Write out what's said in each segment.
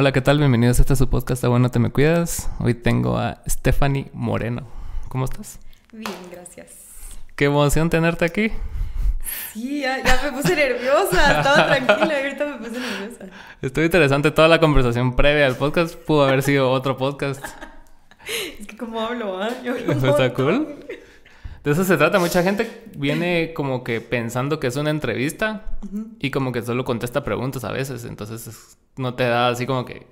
Hola, ¿qué tal? Bienvenidos a este su podcast de Bueno Te Me Cuidas. Hoy tengo a Stephanie Moreno. ¿Cómo estás? Bien, gracias. Qué emoción tenerte aquí. Sí, ya, ya me puse nerviosa. Estaba tranquila y ahorita me puse nerviosa. Estuvo interesante toda la conversación previa al podcast. Pudo haber sido otro podcast. Es que como hablo, ¿ah? Un ¿Está cool? De eso se trata. Mucha gente viene como que pensando que es una entrevista y como que solo contesta preguntas a veces. Entonces es- no te da así como que...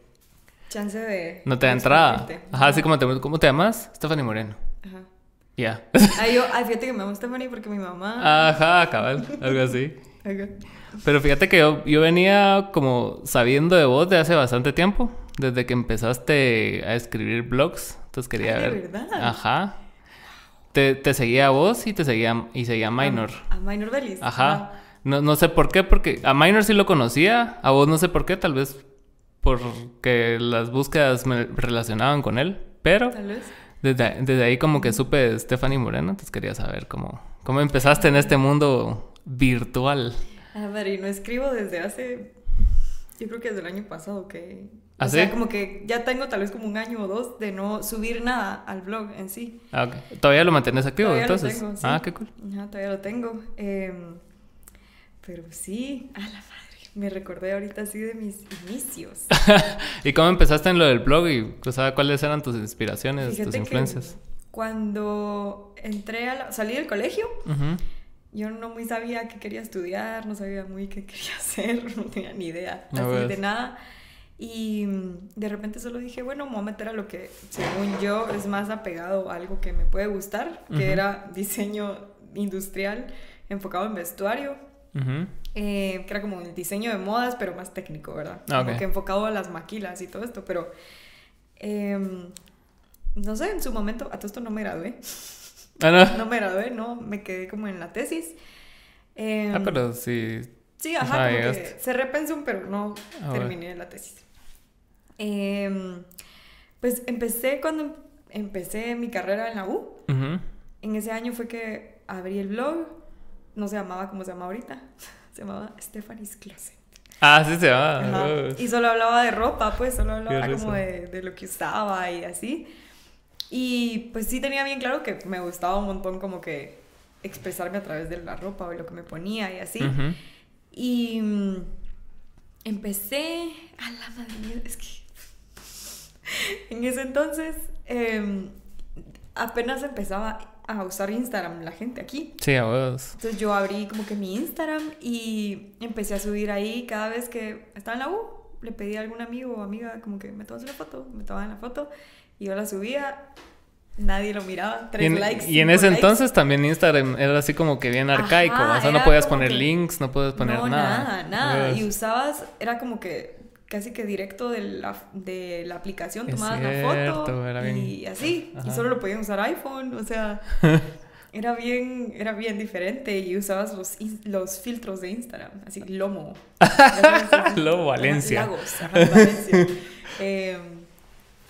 Chance de... No te da de entrada. Ajá, así como te... ¿Cómo te llamas? Stephanie Moreno. Ajá. Ya. Ay, yo, ay, fíjate que me llamo Stephanie porque mi mamá... Ajá, cabal. Algo así. Pero fíjate que yo, yo venía como sabiendo de vos de hace bastante tiempo, desde que empezaste a escribir blogs. Entonces quería Ay, ¿de ver. verdad? Ajá. Te, te seguía a vos y te seguía y seguía a Minor. A, a Minor Bellis. Ajá. No, no sé por qué, porque a Minor sí lo conocía, a vos no sé por qué, tal vez porque las búsquedas me relacionaban con él, pero Tal vez. desde, desde ahí como que supe de Stephanie Moreno, entonces quería saber cómo, cómo empezaste en este mundo virtual. A ver, y no escribo desde hace... Yo creo que desde el año pasado que... ¿Ah, o sea, sí? como que ya tengo tal vez como un año o dos de no subir nada al blog en sí. Ah, ok. ¿Todavía lo mantienes activo Todavía lo entonces? tengo, sí. Ah, qué cool. Ajá, todavía lo tengo. Em, pero sí, a la madre. Me recordé ahorita así de mis inicios. ¿Y cómo empezaste en lo del blog y o sea, cuáles eran tus inspiraciones, tus Fíjate influencias? cuando entré a la, salí del colegio, yo no muy sabía qué quería estudiar, no sabía muy qué quería hacer, no tenía ni idea, así de nada. Y mm, de repente solo dije, bueno, me voy a meter a lo que, según yo, es más apegado a algo que me puede gustar, que era diseño industrial enfocado en vestuario. Eh, que era como el diseño de modas, pero más técnico, ¿verdad? Ah, Como ok. que enfocado a las maquilas y todo esto, pero em, no sé, en su momento, a todo esto no me gradué, Ah, no. no me gradué, no, me quedé como en la tesis. Em, Ah, pero sí. Sí, ajá, Ajá, como que cerré pensum, pero no Ah, bueno. terminé la tesis. Em, pues empecé cuando em- empecé mi carrera en la U, en ese año fue que abrí el blog, no se llamaba como se llama ahorita, se llamaba Stephanie's Closet. Ah, sí se. Uh. Y solo hablaba de ropa, pues solo hablaba como de, de lo que usaba y así. Y pues sí tenía bien claro que me gustaba un montón como que expresarme a través de la ropa o lo que me ponía y así. Y mm, empecé a la madre es que en ese entonces em, apenas empezaba a usar Instagram la gente aquí. Sí, a vos. Entonces yo abrí como que mi Instagram y empecé a subir ahí cada vez que estaba en la U. Le pedí a algún amigo o amiga como que me tomas una foto, me tomaban la foto y yo la subía. Nadie lo miraba, tres Y en, likes. y en ese likes. entonces también Instagram era así como que bien arcaico. Ajá, o sea, no podías poner que- links, no podías poner no, nada. nada, nada. Pues, Y usabas, era como que casi que directo de la, de la aplicación, tomabas la foto era bien- y así. Ajá. Y solo lo podían usar iPhone, o sea, era bien, era bien diferente y usabas los, los filtros de Instagram, así, Lomo. Lomo, Valencia. Lagos, ajá, Valencia. Eh,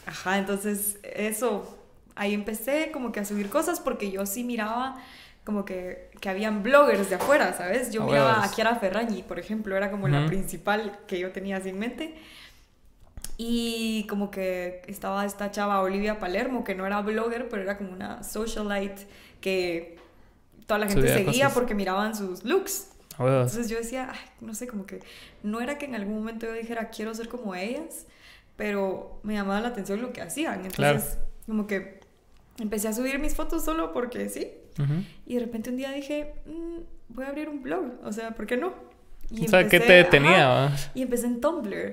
ajá, entonces eso, ahí empecé como que a subir cosas porque yo sí miraba como que, que habían bloggers de afuera, ¿sabes? Yo miraba a Kiara Ferragni, por ejemplo, era como Ujú. la principal que yo tenía así en mente. Y como que estaba esta chava Olivia Palermo, que no era blogger, pero era como una socialite que toda la gente Subía seguía cosas. porque miraban sus looks. Entonces yo decía, "Ay, no sé, como que no era que en algún momento yo dijera, quiero ser como ellas, pero me llamaba la atención lo que hacían. Entonces, como que empecé a subir mis fotos solo porque sí. Y de repente un día dije, "Mm, voy a abrir un blog, o sea, ¿por qué no? Y O sea, ¿qué empecé- te detenía? ajá, y empecé en Tumblr.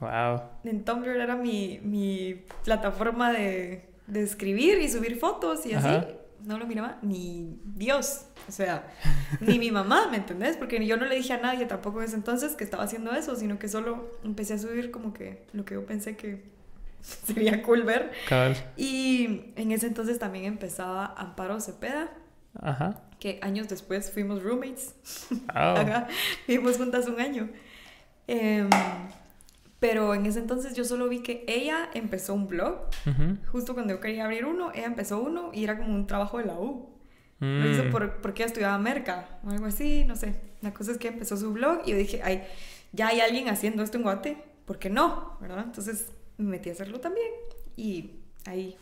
Wow. En Tumblr era mi, mi plataforma de, de escribir y subir fotos y así. No lo miraba ni Dios, o sea, ni mi mamá, ¿me entendés? Porque yo no le dije a nadie tampoco en ese entonces que estaba haciendo eso, sino que solo empecé a subir como que lo que yo pensé que sería cool ver. Cabal. Y en ese entonces también empezaba Amparo Cepeda, Ajá. que años después fuimos roommates. Ajá, vivimos juntas un año. Em, pero en ese entonces yo solo vi que ella empezó un blog. Ujú. Justo cuando yo quería abrir uno, ella empezó uno y era como un trabajo de la U. Lo hizo Mm. por, porque ella estudiaba merca o algo así, no sé. La cosa es que empezó su blog y yo dije, ay, ya hay alguien haciendo esto en Guate. ¿por qué no? ¿Verdad? Entonces me metí a hacerlo también y ahí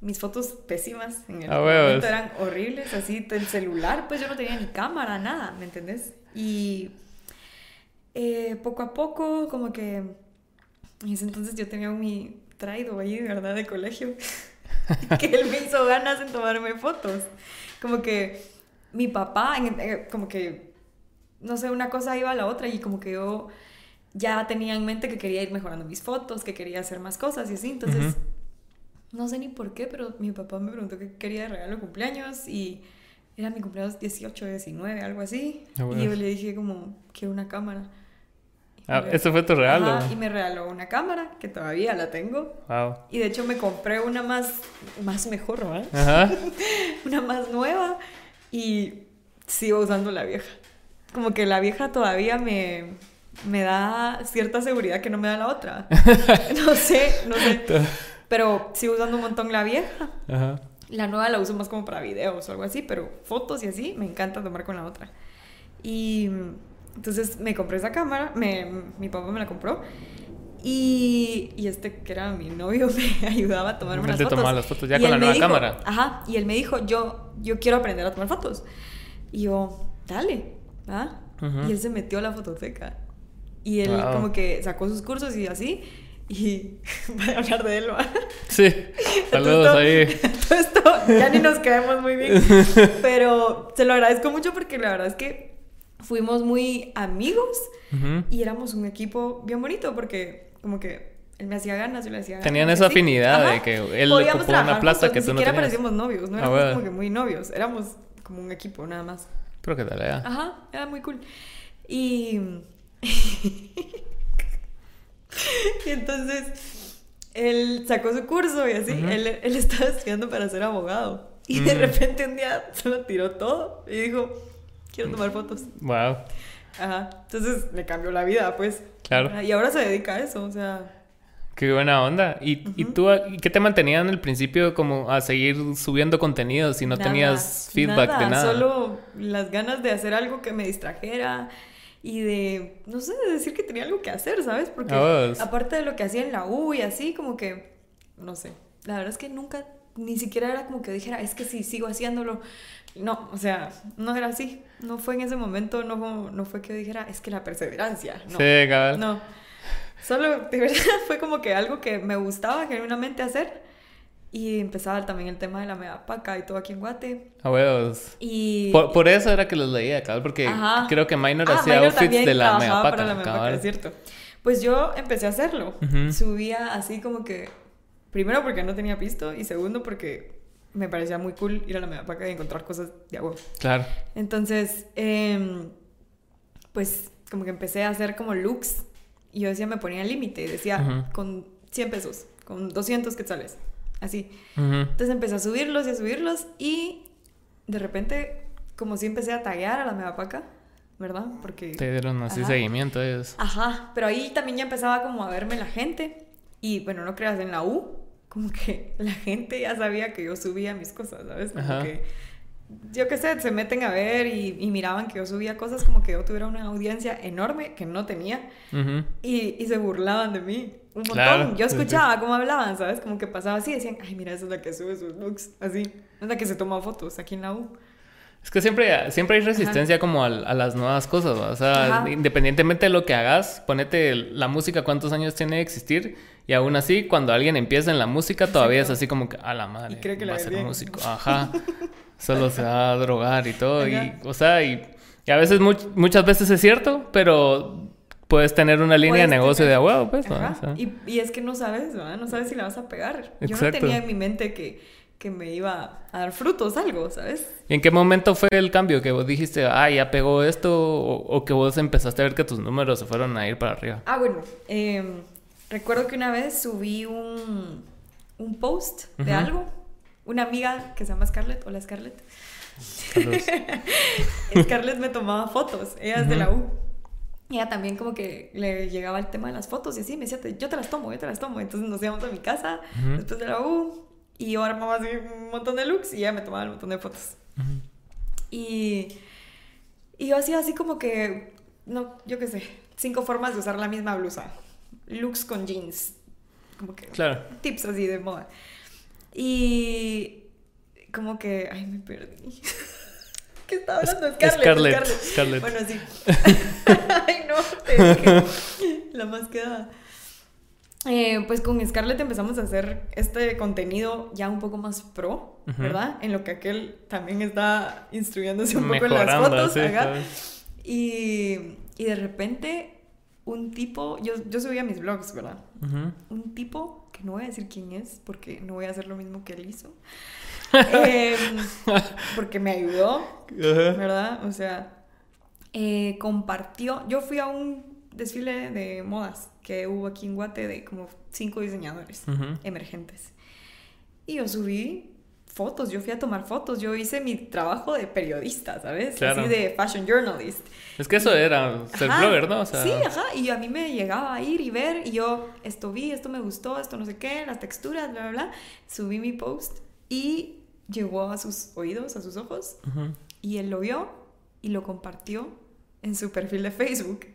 mis fotos pésimas en el momento eran horribles, así el celular, pues yo no tenía ni cámara, nada, ¿me entendés? Y eh, poco a poco, como que en ese entonces yo tenía mi traído ahí, ¿verdad? De colegio, que él me hizo ganas en tomarme fotos. Como que mi papá, eh, como que, no sé, una cosa iba a la otra y como que yo ya tenía en mente que quería ir mejorando mis fotos, que quería hacer más cosas y así, entonces... No sé ni por qué, pero mi papá me preguntó qué quería de regalo de cumpleaños y era mi cumpleaños 18, 19, algo así. Ah, y yo le dije como, quiero una cámara. Ah, ¿Eso fue tu regalo? y me regaló una cámara, que todavía la tengo. Wow. Y de hecho me compré una más, más mejor, ¿verdad? Ajá. una más nueva y sigo usando la vieja. Como que la vieja todavía me, me da cierta seguridad que no me da la otra. no sé, no sé. Pero sigo usando un montón la vieja. Ajá. La nueva la uso más como para videos o algo así, pero fotos y así me encanta tomar con la otra. Y entonces me compré esa cámara, me, mi papá me la compró. Y, y, este que era mi novio me ayudaba a tomarme las fotos. las fotos ya con la nueva cámara. Ajá, y él me dijo, yo, yo quiero aprender a tomar fotos. Y yo, dale, ¿ah? Y él se metió a la fototeca. Y él como que sacó sus cursos y así y voy a hablar de él, ¿va? Sí, saludos ahí. Todo esto ya ni nos quedamos muy bien, pero se lo agradezco mucho porque la verdad es que fuimos muy amigos y éramos un equipo bien bonito porque como que él me hacía ganas, yo le hacía ganas. Tenían esa afinidad de que él ocupó una plaza que tú no tenías. Ni siquiera parecíamos novios, no ah, éramos como que muy novios, éramos como un equipo nada más. Pero qué tal, ya. Ajá, era muy cool. Y... y entonces él sacó su curso y así, él, él, estaba estudiando para ser abogado. Y de repente un día se lo tiró todo y dijo, quiero tomar fotos. Wow. Ajá. Entonces le cambió la vida, pues. Claro. Y ahora se dedica a eso, o sea... Qué buena onda. ¿Y, ¿y tú qué te mantenía en el principio como a seguir subiendo contenido si no tenías feedback de nada? Solo las ganas de hacer algo que me distrajera, y de, no sé, de decir que tenía algo que hacer, ¿sabes? Porque aparte de lo que hacía en la U y así, como que, no sé, la verdad es que nunca, ni siquiera era como que dijera, es que si sigo haciéndolo, no, o sea, no era así, no fue en ese momento, no, no fue que dijera, es que la perseverancia, no. Sí, cabal. No, solo, de verdad, fue como que algo que me gustaba genuinamente hacer y empezaba también el tema de la megapaca y todo aquí en Guate. A huevos. Y... Por, eso era que los leía, cabrón, porque creo que Minor ah, hacía outfits de la megapaca. Para la megapaca, es cierto. Pues yo empecé a hacerlo. Subía así como que... Primero porque no tenía pisto y segundo porque me parecía muy cool ir a la megapaca y encontrar cosas de agua. Claro. Entonces, em, pues como que empecé a hacer como looks y yo decía, me ponía límite. Decía, con 100 pesos, con 200 quetzales así. Entonces empecé a subirlos y a subirlos y de repente, como si empecé a taguear a la megapaca, ¿verdad? Porque... Te dieron así seguimiento ellos. Ajá, pero ahí también ya empezaba como a verme la gente y bueno, no creas, en la U, como que la gente ya sabía que yo subía mis cosas, ¿sabes? Como que yo qué sé, se meten a ver y, miraban que yo subía cosas como que yo tuviera una audiencia enorme que no tenía y, y, se burlaban de mí un montón. yo escuchaba cómo hablaban, ¿sabes? Como que pasaba así, decían, ay, mira, esa es la que sube sus looks, así, es la que se toma fotos aquí en la U. Es que siempre, siempre hay resistencia como a, las nuevas cosas, o sea, independientemente de lo que hagas, ponete la música, cuántos años tiene de existir, y aún así, cuando alguien empieza en la música, todavía es así como que, a la madre, y cree que va a ser músico, ajá, solo se va a drogar y todo, y, o sea, y, a veces, muchas veces es cierto, pero puedes tener una línea de negocio de agua, pues. y, y, es que no sabes, ¿verdad? No sabes si la vas a pegar. Yo no tenía en mi mente que, que, me iba a dar frutos algo, ¿sabes? ¿Y en qué momento fue el cambio? Que vos dijiste, ah, ya pegó esto, o, que vos empezaste a ver que tus números se fueron a ir para arriba. Ah, bueno, em, recuerdo que una vez subí un, un post de algo. Una amiga que se llama Scarlett, hola Scarlett. Scarlett me tomaba fotos, ella es de la U. Y ella también como que le llegaba el tema de las fotos y así me decía, yo te las tomo, yo te las tomo. Entonces nos íbamos a mi casa después de la U y yo armaba así un montón de looks y ella me tomaba un montón de fotos. y, y yo hacía así como que, no, yo qué sé, cinco formas de usar la misma blusa. Looks con jeans. Como que claro. tips así de moda. Y como que, ay, me perdí. ¿Qué estaba hablando? Scarlett. Scarlett. Scarlett. Bueno, sí. ay, no, te dije. La más quedada. Eh, pues con Scarlett empezamos a hacer este contenido ya un poco más pro, ¿verdad? En lo que aquel también está instruyéndose un poco en las fotos. Sí, y, y, de repente un tipo, yo, yo subía mis vlogs, ¿verdad? Un tipo, que no voy a decir quién es, porque no voy a hacer lo mismo que él hizo. Em, porque me ayudó, ¿verdad? O sea, eh, compartió, yo fui a un desfile de modas que hubo aquí en Guate de como cinco diseñadores emergentes. Y yo subí fotos, yo fui a tomar fotos, yo hice mi trabajo de periodista, ¿sabes? Así de fashion journalist. Es que eso era ser blogger, ¿no? Sí, ajá, y a mí me llegaba a ir y ver, y yo esto vi, esto me gustó, esto no sé qué, las texturas, bla, bla, bla. Subí mi post y llegó a sus oídos, a sus ojos, y él lo vio y lo compartió en su perfil de Facebook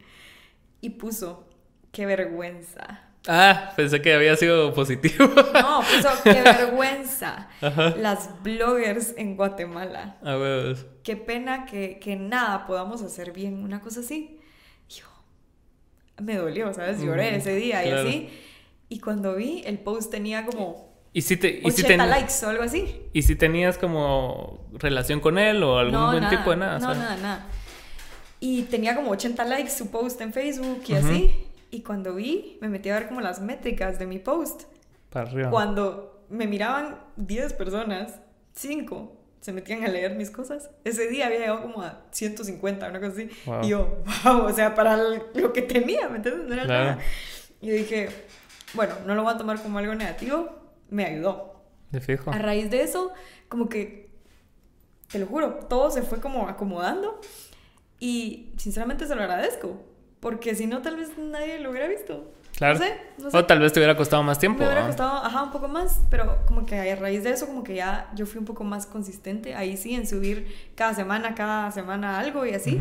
y puso, qué vergüenza. Ah, pensé que había sido positivo. No, puso, qué vergüenza. Las bloggers en Guatemala. Ah, bueno. Qué pena que, que, nada podamos hacer bien, una cosa así. Yo, me dolió, ¿sabes? Lloré ese día y así. Y cuando vi, el post tenía como... ¿Y si te, y 80 likes o algo así. ¿Y si tenías como relación con él o algún buen tipo de nada? No, nada, nada. Y tenía como 80 likes su post en Facebook y así. Y cuando vi, me metí a ver como las métricas de mi post. Para arriba. Cuando me miraban 10 personas, 5 se metían a leer mis cosas. Ese día había llegado como a 150, una cosa así. Y yo, wow, o sea, para lo que tenía, ¿me entiendes? No era nada. Y dije, bueno, no lo voy a tomar como algo negativo, me ayudó. De fijo. A raíz de eso, como que, te lo juro, todo se fue como acomodando y sinceramente se lo agradezco, porque si no, tal vez nadie lo hubiera visto. Claro. No sé, no sé. O tal vez te hubiera costado más tiempo. Me hubiera costado, ajá, un poco más, pero como que a raíz de eso, como que ya yo fui un poco más consistente, ahí sí, en subir cada semana, cada semana algo y así.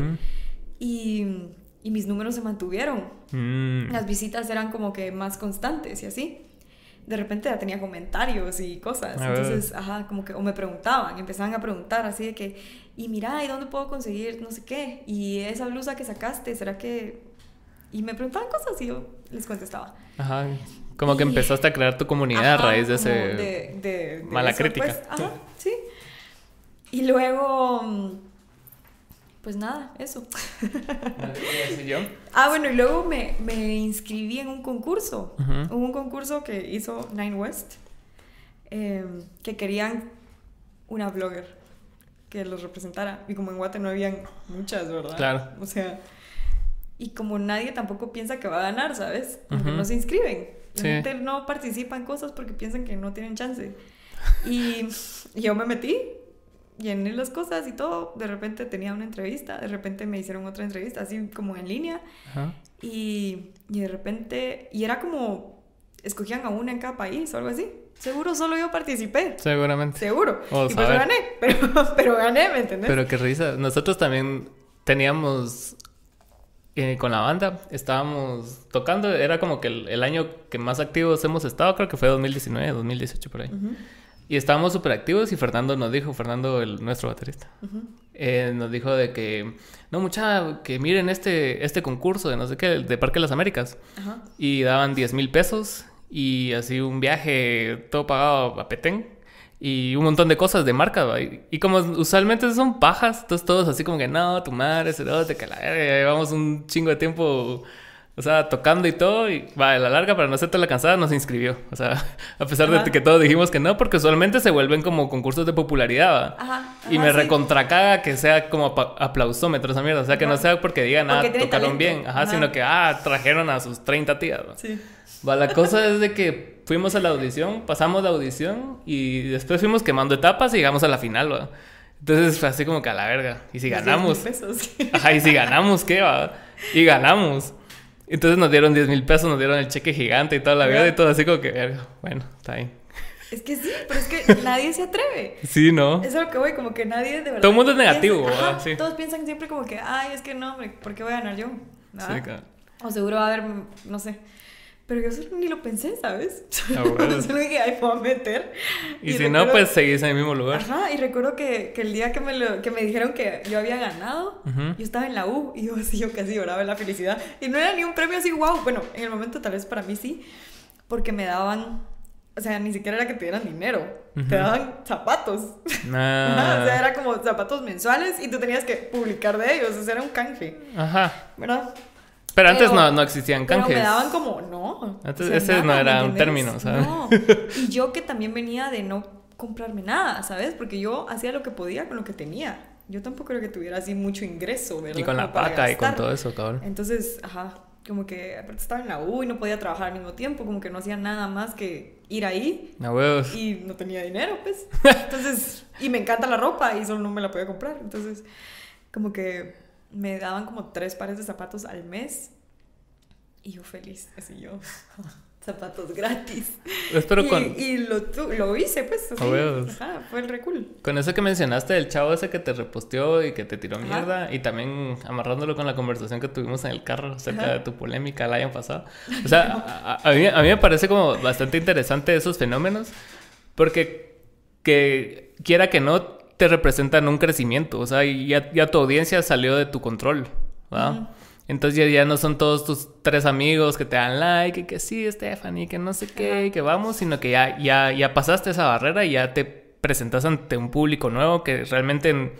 y, y, mis números se mantuvieron. Mm. Las visitas eran como que más constantes y así de repente ya tenía comentarios y cosas. Entonces, ajá, como que, o me preguntaban, empezaban a preguntar así de que, y mira, ¿y dónde puedo conseguir no sé qué? Y esa blusa que sacaste, ¿será que...? Y me preguntaban cosas y yo les contestaba. Ajá, como que empezaste a crear tu comunidad a raíz de ese... De, mala crítica. Pues, ajá, sí. Y luego pues nada, eso. yo? ah, bueno, y luego me, me inscribí en un concurso. Hubo un concurso que hizo Nine West, em, que querían una blogger que los representara. Y como en Guate no habían muchas, ¿verdad? Claro. O sea, y como nadie tampoco piensa que va a ganar, ¿sabes? Porque no se inscriben. La gente no participa en cosas porque piensan que no tienen chance. Y, yo me metí llené las cosas y todo. De repente tenía una entrevista, de repente me hicieron otra entrevista, así como en línea. Y, y, de repente, y era como, escogían a una en cada país o algo así. Seguro solo yo participé. Seguramente. Seguro. y pues gané, pero, pero gané, ¿me entendés? Pero qué risa. Nosotros también teníamos eh, con la banda estábamos tocando, era como que el, año que más activos hemos estado, creo que fue 2019, 2018 por ahí. Y estábamos súper activos y Fernando nos dijo, Fernando, el, nuestro baterista, eh, nos dijo de que, no, mucha, que miren este, este concurso de no sé qué, de Parque de las Américas. Y daban 10 mil pesos y así un viaje todo pagado a Petén y un montón de cosas de marca. Y, como usualmente son pajas, entonces todos así como que, no, tu madre, se te que la llevamos un chingo de tiempo o sea, tocando y todo, y va, a la larga, para no hacerte la cansada, nos inscribió. O sea, a pesar de que todos dijimos que no, porque usualmente se vuelven como concursos de popularidad, Ajá, y me recontracaga que sea como aplausómetro esa mierda. O sea, que no sea porque digan, ah, tocaron bien, ajá, sino que, ah, trajeron a sus 30 tías. Sí. Va, la cosa es de que fuimos a la audición, pasamos la audición, y después fuimos quemando etapas y llegamos a la final, ¿va? Entonces fue así como que a la verga. Y si ganamos. Ajá, y si ganamos, ¿qué va? Y ganamos. Entonces nos dieron 10 mil pesos, nos dieron el cheque gigante y toda la vida y todo así como que, bueno, está bien. Es que sí, pero es que nadie se atreve. Sí, ¿no? Es lo que voy, como que nadie de verdad. Todo el mundo es negativo, ¿verdad? Sí. Todos piensan siempre como que, ay, es que no, hombre, ¿por qué voy a ganar yo? Sí, claro. O seguro va a haber, no sé. Pero yo solo ni lo pensé, ¿sabes? Ah, solo dije, ay, puedo meter. Y, si no, pues seguís en el mismo lugar. Ajá, y recuerdo que, que el día que me, lo, que me dijeron que yo había ganado, yo estaba en la U y yo así, yo casi lloraba en la felicidad. Y no era ni un premio así, wow. Bueno, en el momento tal vez para mí sí, porque me daban o sea, ni siquiera era que te dieran dinero, te daban zapatos. Ah. o sea, era como zapatos mensuales y tú tenías que publicar de ellos, o sea, era un canje. Ajá. ¿Verdad? Pero antes no, no existían canjes. Pero me daban como, no. Antes ese no era un término, ¿sabes? No. Y yo que también venía de no comprarme nada, ¿sabes? Porque yo hacía lo que podía con lo que tenía. Yo tampoco creo que tuviera así mucho ingreso, ¿verdad? Y con la paca y con todo eso, cabrón. Entonces, ajá, como que estaba en la U y no podía trabajar al mismo tiempo, como que no hacía nada más que ir ahí. Huevos. Y no tenía dinero, pues. Entonces, y me encanta la ropa y solo no me la podía comprar. Entonces, como que me daban como tres pares de zapatos al mes y yo feliz, así yo. zapatos gratis. Espero y, con... y lo, lo hice, pues. Así. Ajá, fue el recul. Con eso que mencionaste del chavo ese que te reposteó y que te tiró mierda, y también amarrándolo con la conversación que tuvimos en el carro acerca de tu polémica el año pasado. O sea, a, mí, a mí me parece como bastante interesante esos fenómenos, porque que quiera que no, te representan un crecimiento. O sea, ya, ya tu audiencia salió de tu control. ¿verdad? Entonces ya, no son todos tus tres amigos que te dan like y que sí, Stephanie, que no sé qué, y que vamos, sino que ya, ya, ya pasaste esa barrera y ya te presentas ante un público nuevo que realmente, o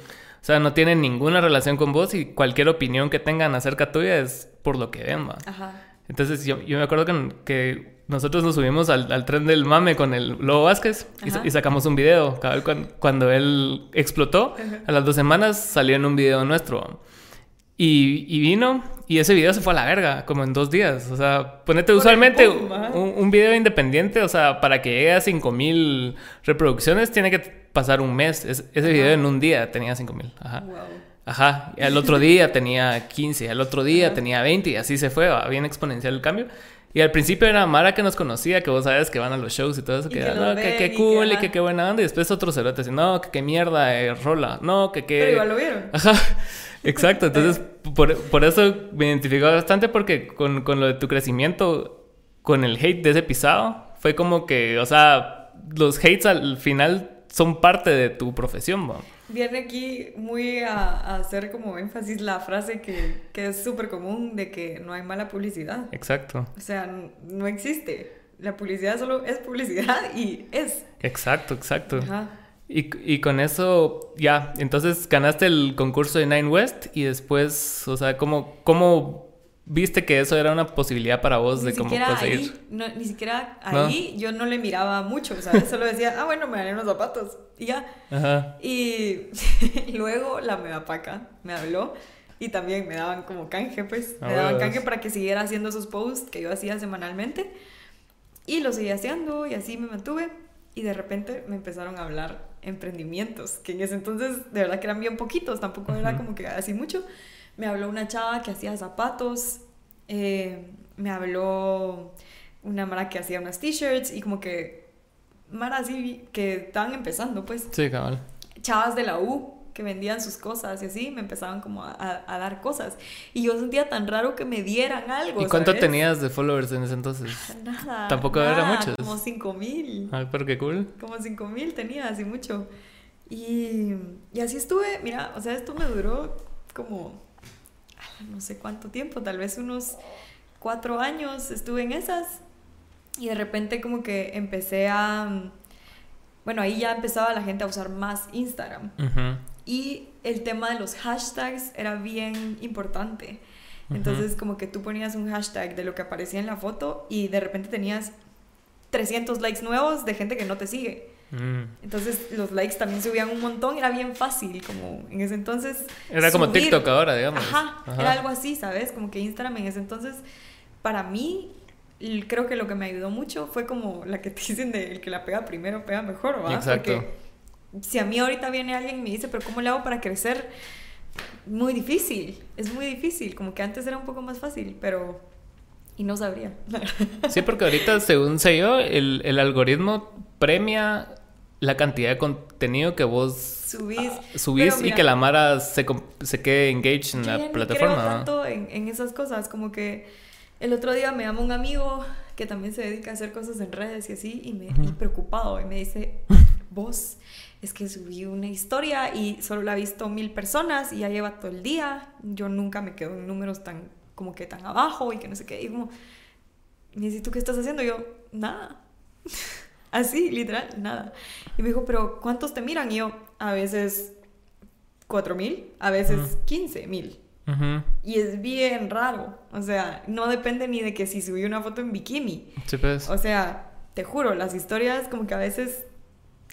sea, no tiene ninguna relación con vos y cualquier opinión que tengan acerca tuya es por lo que ven, Ajá. Entonces yo, yo me acuerdo que, que nosotros nos subimos al, tren del mame con el Lobo Vázquez y, sacamos un video. Cuando, cuando él explotó, a las dos semanas salió en un video nuestro. Y, y, vino y ese video se fue a la verga, como en dos días. O sea, ponete usualmente un, un, video independiente, o sea, para que llegue a 5000 reproducciones tiene que pasar un mes. ese video en un día tenía 5000. Ajá. Ajá. Y al otro día tenía 15, al otro día tenía 20 y así se fue, bien exponencial el cambio. Y al principio era Mara que nos conocía, que vos sabes que van a los shows y todo eso, que, que no, que cool y que qué buena onda. Y después otro cerote así, no, que qué mierda, eh, rola, no, que qué. Pero igual lo vieron. Ajá. Exacto, entonces por, por, eso me identificó bastante porque con, con, lo de tu crecimiento, con el hate de ese pisado, fue como que, o sea, los hates al final son parte de tu profesión, ¿no? Viene aquí muy a, hacer como énfasis la frase que, que es súper común de que no hay mala publicidad. Exacto. O sea, no existe. La publicidad solo es publicidad y es. Exacto, exacto. Ajá. Y, y, con eso, ya, entonces ganaste el concurso de Nine West y después, o sea, ¿cómo, cómo viste que eso era una posibilidad para vos de cómo conseguir? Ahí, ni siquiera ahí yo no le miraba mucho, ¿sabes? Solo decía, ah, bueno, me gané unos zapatos y ya. Ajá. Y luego la medapaca me habló y también me daban como canje, pues. Ah, me daban canje para que siguiera haciendo esos posts que yo hacía semanalmente. Y lo seguía haciendo y así me mantuve. Y de repente me empezaron a hablar emprendimientos, que en ese entonces de verdad que eran bien poquitos, tampoco era como que así mucho. Me habló una chava que hacía zapatos, eh, me habló una mara que hacía unas t-shirts y como que mara así que estaban empezando, pues. Sí, cabal. Chavas de la U que vendían sus cosas y así me empezaban como a, dar cosas. Y yo sentía tan raro que me dieran algo. ¿Y cuánto tenías de followers en ese entonces? Nada. Tampoco era mucho. Como 5 mil. Ay, pero qué cool. Como 5 mil tenía, así mucho. Y, y así estuve, mira, o sea, esto me duró como no sé cuánto tiempo, tal vez unos cuatro años estuve en esas. Y de repente como que empecé a... Bueno, ahí ya empezaba la gente a usar más Instagram. Y el tema de los hashtags era bien importante. Entonces, como que tú ponías un hashtag de lo que aparecía en la foto y de repente tenías 300 likes nuevos de gente que no te sigue. Mm. Entonces los likes también subían un montón, era bien fácil, como en ese entonces. Era como TikTok ahora, digamos. Ajá, era algo así, ¿sabes? Como que Instagram en ese entonces, para mí, creo que lo que me ayudó mucho fue como la que te dicen de el que la pega primero pega mejor, ¿verdad? Exacto. Porque si a mí ahorita viene alguien y me dice, pero ¿cómo le hago para crecer? Muy difícil, es muy difícil, como que antes era un poco más fácil, pero y no sabría. Sí, porque ahorita, según sé yo, el, el, algoritmo premia la cantidad de contenido que vos subís, ah, subís y que la Mara se, se quede engaged en la plataforma. Creo tanto en, en, esas cosas, como que el otro día me llama un amigo que también se dedica a hacer cosas en redes y así, y me y preocupado, y me dice, vos, es que subí una historia y solo la ha visto mil personas y ya lleva todo el día, yo nunca me quedo en números tan, como que tan abajo y que no sé qué, y como, me dice, ¿tú qué estás haciendo? Y yo, nada. Así, literal, nada. Y me dijo, pero ¿cuántos te miran? Y yo, a veces cuatro mil, a veces quince mil. Y es bien raro. O sea, no depende ni de que si subí una foto en bikini. Sí, pues. O sea, te juro, las historias como que a veces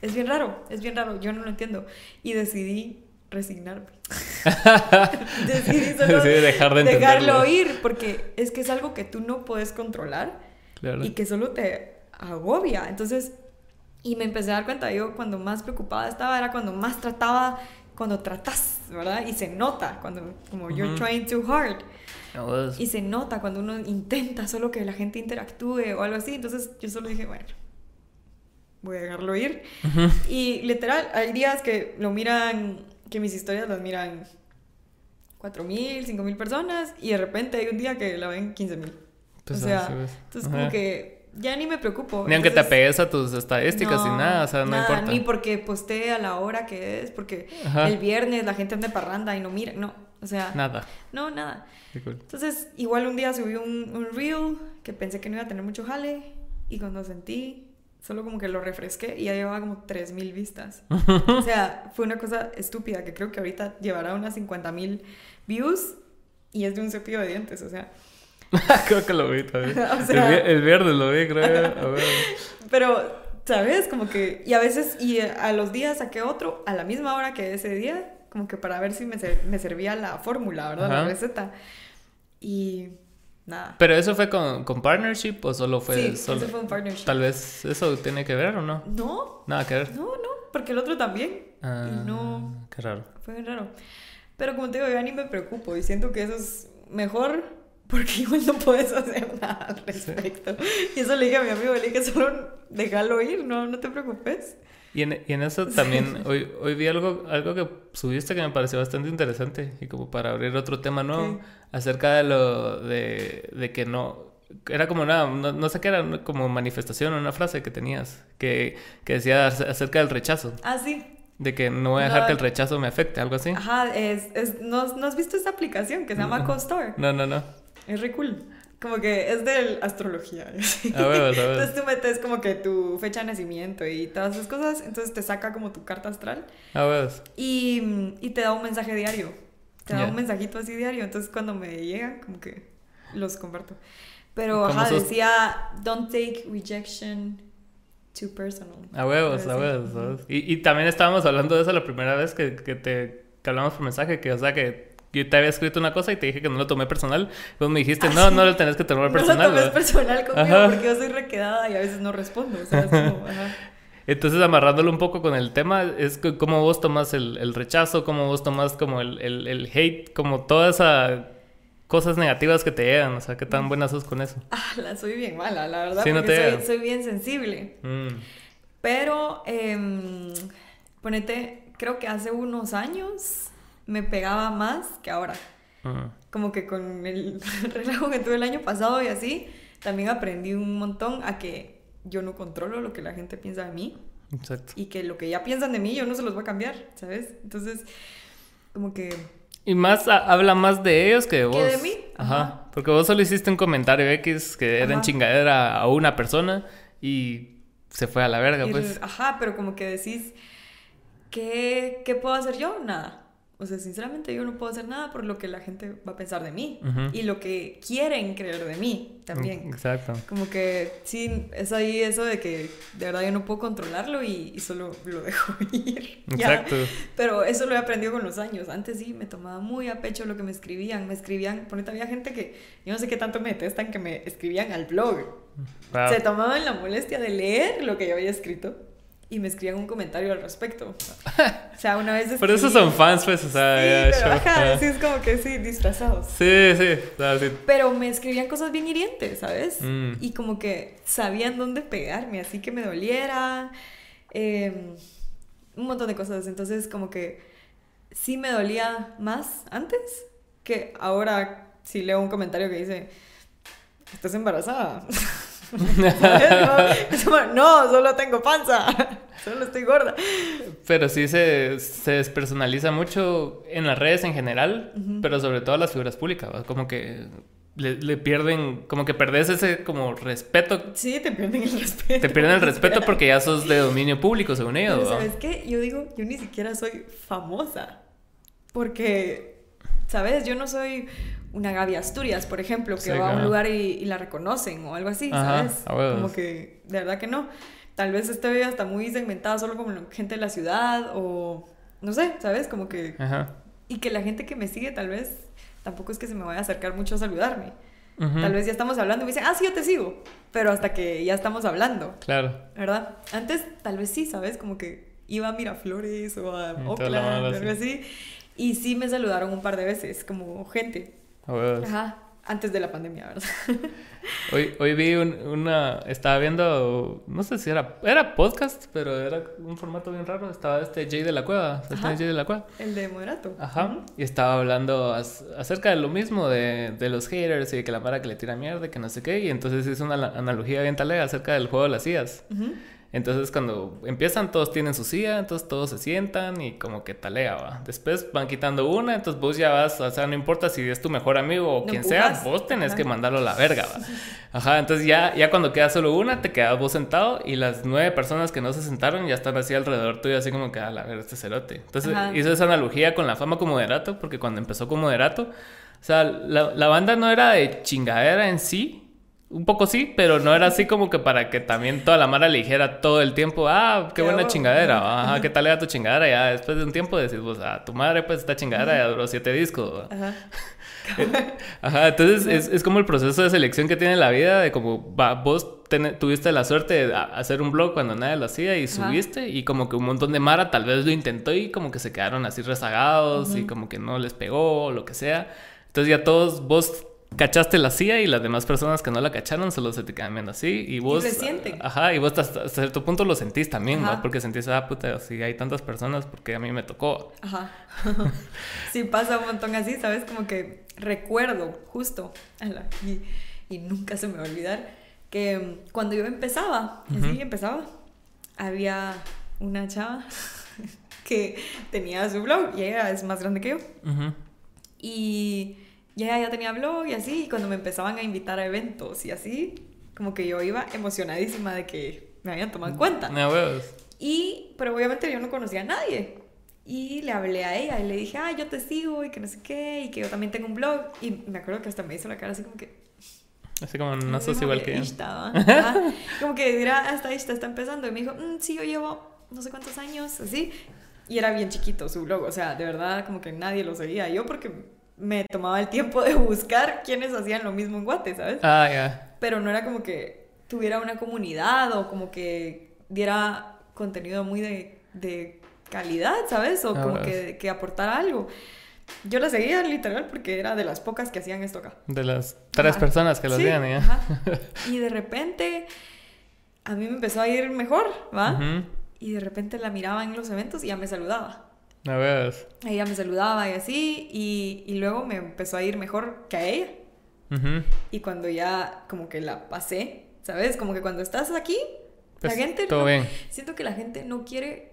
es bien raro, es bien raro, yo no lo entiendo. Y decidí resignarme. decidí solo dejar de dejarlo ir, porque es que es algo que tú no puedes controlar y que solo te agobia. Entonces, y me empecé a dar cuenta, yo cuando más preocupada estaba era cuando más trataba, cuando tratas, ¿verdad? Y se nota, cuando como you're trying too hard. Y se nota cuando uno intenta solo que la gente interactúe o algo así. Entonces yo solo dije, bueno, voy a dejarlo ir. Y literal, hay días que lo miran, que mis historias las miran 4.000, 5.000 personas y de repente hay un día que la ven 15.000. Pues o sea, entonces como que ya ni me preocupo. Ni aunque te apegues a tus estadísticas y nada, o sea, no importa. Ni porque postee a la hora que es, porque el viernes la gente anda de parranda y no mira, no, o sea. Nada. No, nada. Entonces, igual un día subí un, un reel que pensé que no iba a tener mucho jale y cuando sentí, solo como que lo refresqué y ya llevaba como 3000 vistas. o sea, fue una cosa estúpida que creo que ahorita llevará unas 50.000 views y es de un cepillo de dientes, o sea. creo que lo vi también. el, viernes lo vi, creo. Pero, ¿sabes? Como que. Y a veces, y a los días saqué otro a la misma hora que ese día, como que para ver si me, me servía la fórmula, ¿verdad? La receta. Y. Nada. ¿Pero eso fue con, con partnership o solo fue sí, solo? eso fue un partnership. Tal vez eso tiene que ver o no. No. Nada que ver. No, no, porque el otro también. Ah, y no. Qué raro. Fue bien raro. Pero como te digo, yo ni me preocupo y siento que eso es mejor porque igual no puedes hacer nada al respecto. Y eso le dije a mi amigo, le dije, solo déjalo ir, no, no te preocupes. Y en, y en eso también, hoy, hoy vi algo, algo que subiste que me pareció bastante interesante y como para abrir otro tema nuevo, acerca de lo de, de, que no, era como una, no, sé qué era, como manifestación, una frase que tenías, que, que decía acerca del rechazo. Ah, sí. De que no voy a dejar que el rechazo me afecte, algo así. Ajá, es, es, ¿no, ¿no has visto esta aplicación que se llama CoStore? No, no, no. Es re cool. Como que es de astrología. Entonces tú metes como que tu fecha de nacimiento y todas esas cosas. Entonces te saca como tu carta astral. Y, y te da un mensaje diario. Te da un mensajito así diario. Entonces cuando me llega, como que los comparto. Pero ajá, decía, don't take rejection too personal. A huevos, a huevos. Y, y también estábamos hablando de eso la primera vez que, que te que hablamos por mensaje, que o sea que yo te había escrito una cosa y te dije que no lo tomé personal. Luego me dijiste, ah, no, no lo tenés que tomar personal. No lo tomes personal conmigo porque yo soy requedada y a veces no respondo. Entonces, amarrándolo un poco con el tema, es cómo vos tomas el, el rechazo, cómo vos tomas como el, el, el, hate, como todas esas cosas negativas que te llegan. O sea, qué tan buena sos con eso. Ah, la soy bien mala, la verdad. Sí, porque soy, soy, bien sensible. Mm. Pero, eh, ponete, creo que hace unos años me pegaba más que ahora. Como que con el relajo que tuve el año pasado y así, también aprendí un montón a que yo no controlo lo que la gente piensa de mí. Exacto. Y que lo que ya piensan de mí yo no se los voy a cambiar, ¿sabes? Entonces, como que... Y más habla más de ellos que de vos. Que de mí. Ajá. Porque vos solo hiciste un comentario X que era en chingadera a una persona y se fue a la verga, pues. Ajá, pero como que decís, ¿qué, ¿qué puedo hacer yo? Nada. O sea, sinceramente yo no puedo hacer nada por lo que la gente va a pensar de mí y lo que quieren creer de mí también. Exacto. Como que sí, es ahí eso de que de verdad yo no puedo controlarlo y, solo lo dejo ir. Exacto. Pero eso lo he aprendido con los años. Antes sí me tomaba muy a pecho lo que me escribían. Me escribían, ponete, había gente que yo no sé qué tanto me detestan que me escribían al blog. Se tomaban la molestia de leer lo que yo había escrito y me escribían un comentario al respecto. O sea, una vez... Pero esos son fans, pues, o sea... Sí, pero ajá, sí, es como que sí, disfrazados. Sí, sí, sí. Pero me escribían cosas bien hirientes, ¿sabes? Mm. Y como que sabían dónde pegarme, así que me doliera. Em, un montón de cosas. Entonces, como que sí me dolía más antes que ahora si leo un comentario que dice, estás embarazada. no, solo tengo panza, solo estoy gorda. Pero sí se, se despersonaliza mucho en las redes en general, pero sobre todo las figuras públicas, como que le, pierden, como que perdés ese como respeto. Sí, te pierden el respeto. Te pierden el respeto porque ya sos de dominio público, según ellos. ¿Sabes qué? Yo digo, yo ni siquiera soy famosa. Porque, ¿sabes? Yo no soy una Gaby Asturias, por ejemplo, que va a un lugar y, la reconocen o algo así, ¿sabes? Como que, de verdad que no. Tal vez estoy hasta muy segmentada solo como gente de la ciudad o, no sé, ¿sabes? Como que... Ajá. Y que la gente que me sigue tal vez tampoco es que se me vaya a acercar mucho a saludarme. Tal vez ya estamos hablando y me dicen, ah, sí, yo te sigo. Pero hasta que ya estamos hablando. Claro. ¿Verdad? Antes tal vez sí, ¿sabes? Como que iba a Miraflores o a Oakland o algo así. Y sí me saludaron un par de veces, como gente. Ajá antes de la pandemia, ¿verdad? hoy, hoy vi una, estaba viendo, no sé si era, era podcast, pero era un formato bien raro, estaba este Jay de la Cueva, Jay de la Cueva. El de Moderato. Ajá, y estaba hablando acerca de lo mismo, de, de, los haters y de que la para que le tira mierda, que no sé qué, y entonces hizo una analogía bien talega acerca del juego de las sillas. Entonces cuando empiezan todos tienen su silla, entonces todos se sientan y como que talea, va. Después van quitando una, entonces vos ya vas, o sea, no importa si es tu mejor amigo o quien sea, vos tenés que mandarlo a la verga, va. Ajá, entonces ya, ya cuando queda solo una, te quedas vos sentado y las nueve personas que no se sentaron ya están así alrededor tuyo, así como que a la verga este cerote. Entonces hizo esa analogía con la fama como moderato, porque cuando empezó como moderato, o sea, la, la banda no era de chingadera en sí, un poco sí, pero no era así como que para que también toda la mara le dijera todo el tiempo, ah, qué, buena chingadera, ajá, qué tal era tu chingadera. Ya después de un tiempo decís, pues, ah, tu madre, pues, esta chingadera ya duró siete discos. Ajá. Ajá, entonces es, es, como el proceso de selección que tiene la vida, de como va, vos tuviste la suerte de hacer un blog cuando nadie lo hacía y subiste, y como que un montón de Mara tal vez lo intentó y como que se quedaron así rezagados y como que no les pegó o lo que sea. Entonces ya todos vos cachaste la CIA y las demás personas que no la cacharon solo se te quedan viendo así y vos... Y sienten. Ajá, y vos hasta cierto punto lo sentís también, ¿no? Porque sentís, ah, puta, si hay tantas personas, porque a mí me tocó. Ajá. sí, pasa un montón así, ¿sabes? Como que recuerdo justo, y, y nunca se me va a olvidar, que cuando yo empezaba, así empezaba, había una chava que tenía su blog y ella es más grande que yo. Y ya, ya tenía blog y así, y cuando me empezaban a invitar a eventos y así, como que yo iba emocionadísima de que me habían tomado en cuenta. No, y, pero obviamente yo no conocía a nadie. Y le hablé a ella y le dije, ah, yo te sigo y que no sé qué, y que yo también tengo un blog. Y me acuerdo que hasta me hizo la cara así como que... Así como, no sos igual que yo. como que dirá, hasta esta está empezando. Y me dijo, mm, sí, yo llevo no sé cuántos años, así. Y era bien chiquito su blog, o sea, de verdad como que nadie lo seguía. Yo porque me tomaba el tiempo de buscar quienes hacían lo mismo en Guate, ¿sabes? Ah, ya. Pero no era como que tuviera una comunidad o como que diera contenido muy de, de calidad, ¿sabes? O como que, que aportara algo. Yo la seguía literal porque era de las pocas que hacían esto acá. De las tres personas que lo hacían, ¿ya? Ajá. Y de repente a mí me empezó a ir mejor, ¿va? Y de repente la miraba en los eventos y ya me saludaba. A ver. Ella me saludaba y así, y, y, luego me empezó a ir mejor que a ella. Y cuando ya como que la pasé, ¿sabes? Como que cuando estás aquí, la pues, gente... Todo bien. Siento que la gente no quiere...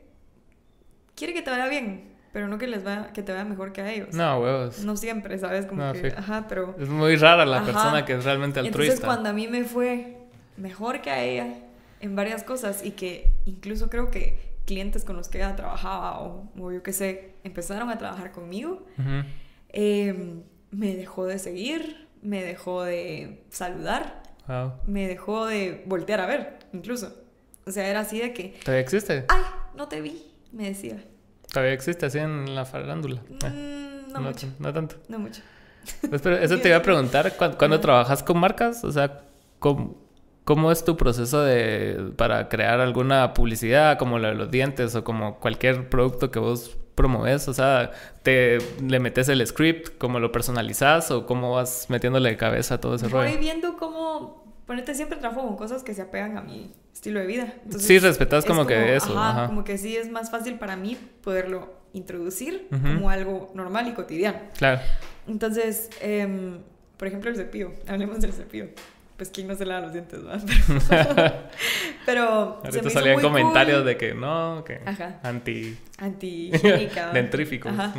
Quiere que te vaya bien, pero no que les vaya, que te vaya mejor que a ellos. No, huevos. No siempre, ¿sabes? Como que, ajá, pero... Es muy rara la persona que es realmente altruista. Entonces cuando a mí me fue mejor que a ella en varias cosas y que incluso creo que clientes con los que ella trabajaba o, yo qué sé, empezaron a trabajar conmigo, em, me dejó de seguir, me dejó de saludar, me dejó de voltear a ver, incluso. O sea, era así de que... ¿Todavía existe? ¡Ay! No te vi, me decía. ¿Todavía existe así en la farándula? Mm, eh, no, mucho. No tanto. No mucho. Pues, pero eso te iba a preguntar, cuando, trabajas con marcas, o sea, ¿cómo, ¿Cómo es tu proceso de, para crear alguna publicidad como la de los dientes o como cualquier producto que vos promoves? O sea, ¿te le metes el script, cómo lo personalizas o cómo vas metiéndole de cabeza a todo ese rollo? Voy viendo cómo, ponete siempre trabajo con cosas que se apegan a mi estilo de vida. sí, respetas como, que eso. Ajá, como que sí es más fácil para mí poderlo introducir como algo normal y cotidiano. Claro. Entonces, em, por ejemplo, el cepillo, hablemos del cepillo. Pues quién no se lava los dientes, ¿verdad? Pero, pero Ahorita salían comentarios de que no, que Ajá. anti anti dentrífico. Ajá.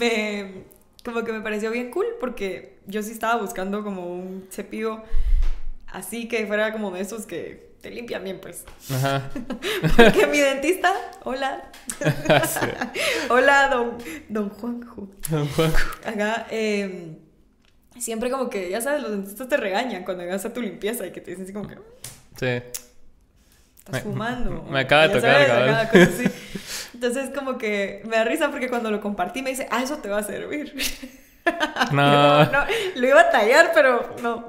me, como que me pareció bien cool porque yo sí estaba buscando como un cepillo así que fuera como de esos que te limpian bien, pues. Ajá. Porque mi dentista, hola. hola, don, don Juanjo. Don Juanjo. Acá, eh, siempre como que, ya sabes, los dentistas te regañan cuando llegas a tu limpieza y que te dicen así como que... Sí. Estás fumando. Me acaba de tocar, sabes, Entonces como que me da risa porque cuando lo compartí me dice, ah, eso te va a servir. No. no, lo iba a tallar, pero no.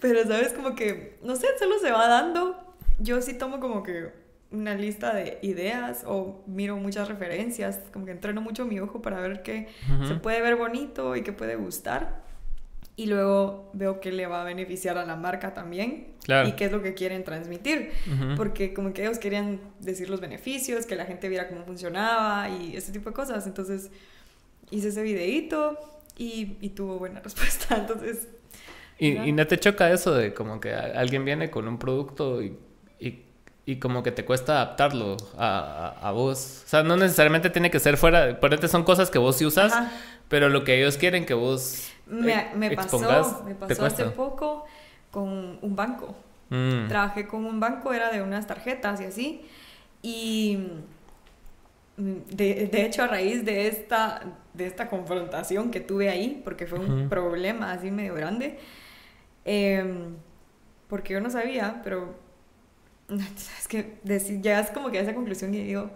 pero, ¿sabes? Como que, no sé, solo se va dando. Yo sí tomo como que una lista de ideas o miro muchas referencias, como que entreno mucho mi ojo para ver qué se puede ver bonito y qué puede gustar. Y luego veo que le va a beneficiar a la marca también y qué es lo que quieren transmitir. Porque como que ellos querían decir los beneficios, que la gente viera cómo funcionaba y ese tipo de cosas. Entonces hice ese videíto y, y tuvo buena respuesta. Entonces... ¿Y, ¿Y, no te choca eso de como que alguien viene con un producto y, y, como que te cuesta adaptarlo a, a, vos? O sea, no necesariamente tiene que ser fuera, por eso son cosas que vos sí usas, pero lo que ellos quieren que vos me, me pasó, me pasó hace poco con un banco. Mm. Trabajé con un banco, era de unas tarjetas y así. Y de, de, hecho, a raíz de esta, de esta confrontación que tuve ahí, porque fue un problema así medio grande, em, porque yo no sabía, pero es que llegas como que a esa conclusión y digo,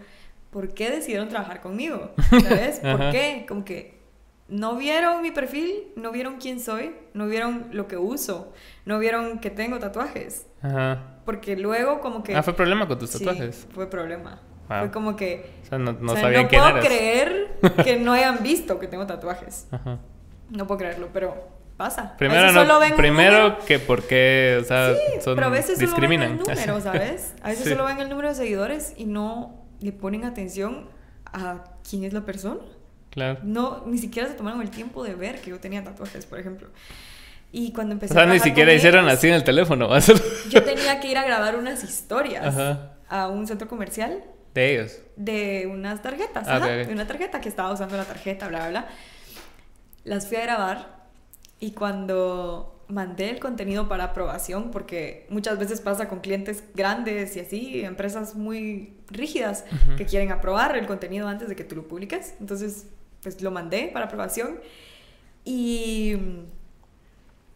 ¿por qué decidieron trabajar conmigo? ¿Sabes? ¿Por qué? Como que no vieron mi perfil, no vieron quién soy, no vieron lo que uso, no vieron que tengo tatuajes. Ajá. Porque luego como que... Ah, fue problema con tus tatuajes. Sí, fue problema. Fue como que... O sea, no, no sabían no puedo creer que no hayan visto que tengo tatuajes. Ajá. No puedo creerlo, pero pasa. Primero, no, primero que porque, o sea, sí, pero a veces discriminan. Solo ven el número, ¿sabes? A veces solo ven el número de seguidores y no le ponen atención a quién es la persona. Claro. No, ni siquiera se tomaron el tiempo de ver que yo tenía tatuajes, por ejemplo. Y cuando empecé o sea, ni siquiera hicieron así en el teléfono. yo tenía que ir a grabar unas historias a un centro comercial ¿De ellos? De unas tarjetas, ah, de una tarjeta que estaba usando la tarjeta, bla, bla, bla. Las fui a grabar y cuando mandé el contenido para aprobación, porque muchas veces pasa con clientes grandes y así, empresas muy rígidas que quieren aprobar el contenido antes de que tú lo publiques. Entonces, pues lo mandé para aprobación y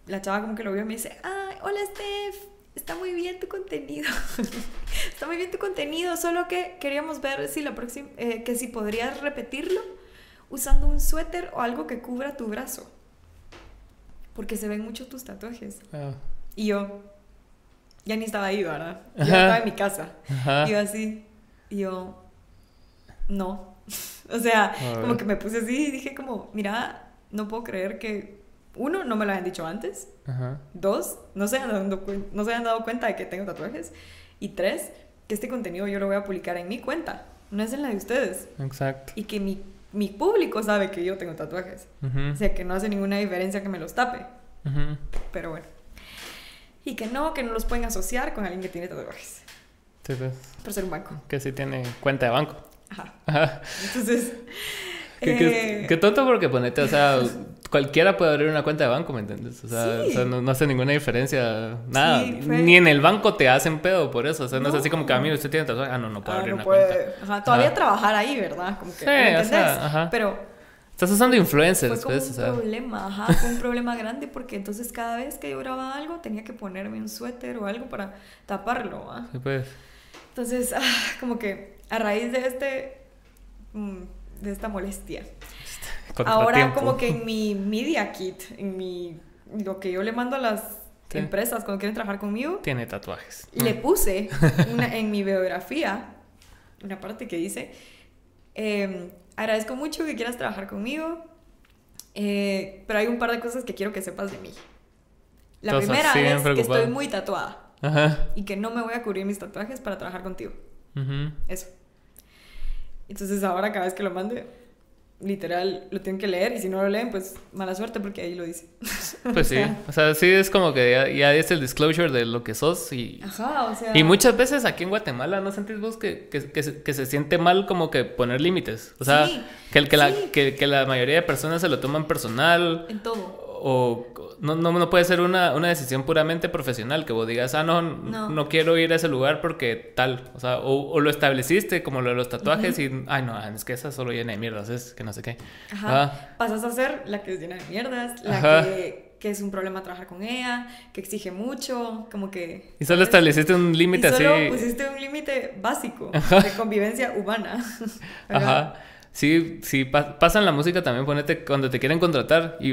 la chava como que lo vio y me dice, ay, hola Steph, está muy bien tu contenido. está muy bien tu contenido, solo que queríamos ver si la próxima, eh, que si podrías repetirlo usando un suéter o algo que cubra tu brazo. Porque se ven mucho tus tatuajes. Ah. Y yo, ya ni estaba ahí, ¿verdad? Yo estaba en mi casa. Y yo así, y yo, no. o sea, como que me puse así y dije como, mira, no puedo creer que uno, no me lo habían dicho antes. Dos, no se, han dado, no se han dado cuenta de que tengo tatuajes. Y tres, que este contenido yo lo voy a publicar en mi cuenta, no es en la de ustedes. Exacto. Y que mi, mi público sabe que yo tengo tatuajes. O sea, que no hace ninguna diferencia que me los tape. Pero bueno. Y que no, que no los pueden asociar con alguien que tiene tatuajes. Sí, pues. Por ser un banco. Que sí tiene cuenta de banco. Ajá. Ajá. Entonces... Qué, eh, tonto porque ponete, o sea, cualquiera puede abrir una cuenta de banco, ¿me entiendes? O sea, no, hace ninguna diferencia, nada. Ni en el banco te hacen pedo por eso. O sea, no, es así como que a mí usted tiene tatuaje. Ah, no, no puede ah, abrir una cuenta. Ajá, todavía trabajar ahí, ¿verdad? Como que, sí, ¿me sea, ajá. Pero. Estás usando influencers, fue pues, un problema, ajá, fue un problema grande porque entonces cada vez que yo grababa algo tenía que ponerme un suéter o algo para taparlo, ¿ah? Sí, pues. Entonces, ah, como que a raíz de este, mm, de esta molestia, Ahora como que en mi media kit, en mi lo que yo le mando a las empresas cuando quieren trabajar conmigo, tiene tatuajes. Le puse en mi biografía una parte que dice, em, agradezco mucho que quieras trabajar conmigo, eh, pero hay un par de cosas que quiero que sepas de mí. La primera es que estoy muy tatuada y que no me voy a cubrir mis tatuajes para trabajar contigo. Eso. Entonces ahora cada vez que lo mande, literal lo tienen que leer y si no lo leen, pues mala suerte porque ahí lo dice. Pues sí, o sea, sí es como que ya, ya, es el disclosure de lo que sos y... Ajá, o sea... Y muchas veces aquí en Guatemala, ¿no sentís vos que, que, que, se, que se, siente mal como que poner límites? O sea, que, que, la, que, que la mayoría de personas se lo toman personal. En todo o no, no, no, puede ser una, una, decisión puramente profesional, que vos digas, ah, no, no, quiero ir a ese lugar porque tal, o sea, o, lo estableciste como lo de los tatuajes y, ay, no, es que esa solo llena de mierdas, es que no sé qué. Ajá. Ah. Pasas a ser la que es llena de mierdas, la que, que, es un problema trabajar con ella, que exige mucho, como que... Y solo estableciste un límite así. Solo pusiste un límite básico de convivencia humana. Ajá. Sí, sí, pasa en la música también, ponete cuando te quieren contratar y,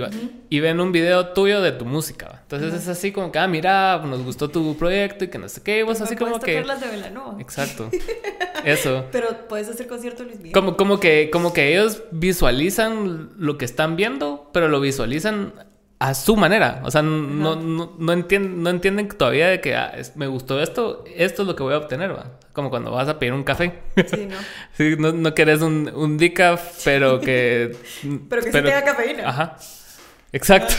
y ven un video tuyo de tu música. Entonces es así como que, ah, mira, nos gustó tu proyecto y que no sé qué, vos así como que... las de Velanova. Exacto. Eso. Pero puedes hacer conciertos Luis Miguel. Como, como, que, como que ellos visualizan lo que están viendo, pero lo visualizan a su manera. O sea, no, no, no, entienden, no entienden todavía de que ah, me gustó esto, esto es lo que voy a obtener, ¿va? Como cuando vas a pedir un café. Sí, ¿no? sí, no, no querés un, un decaf, pero que... pero que sí tenga cafeína. Ajá. Exacto.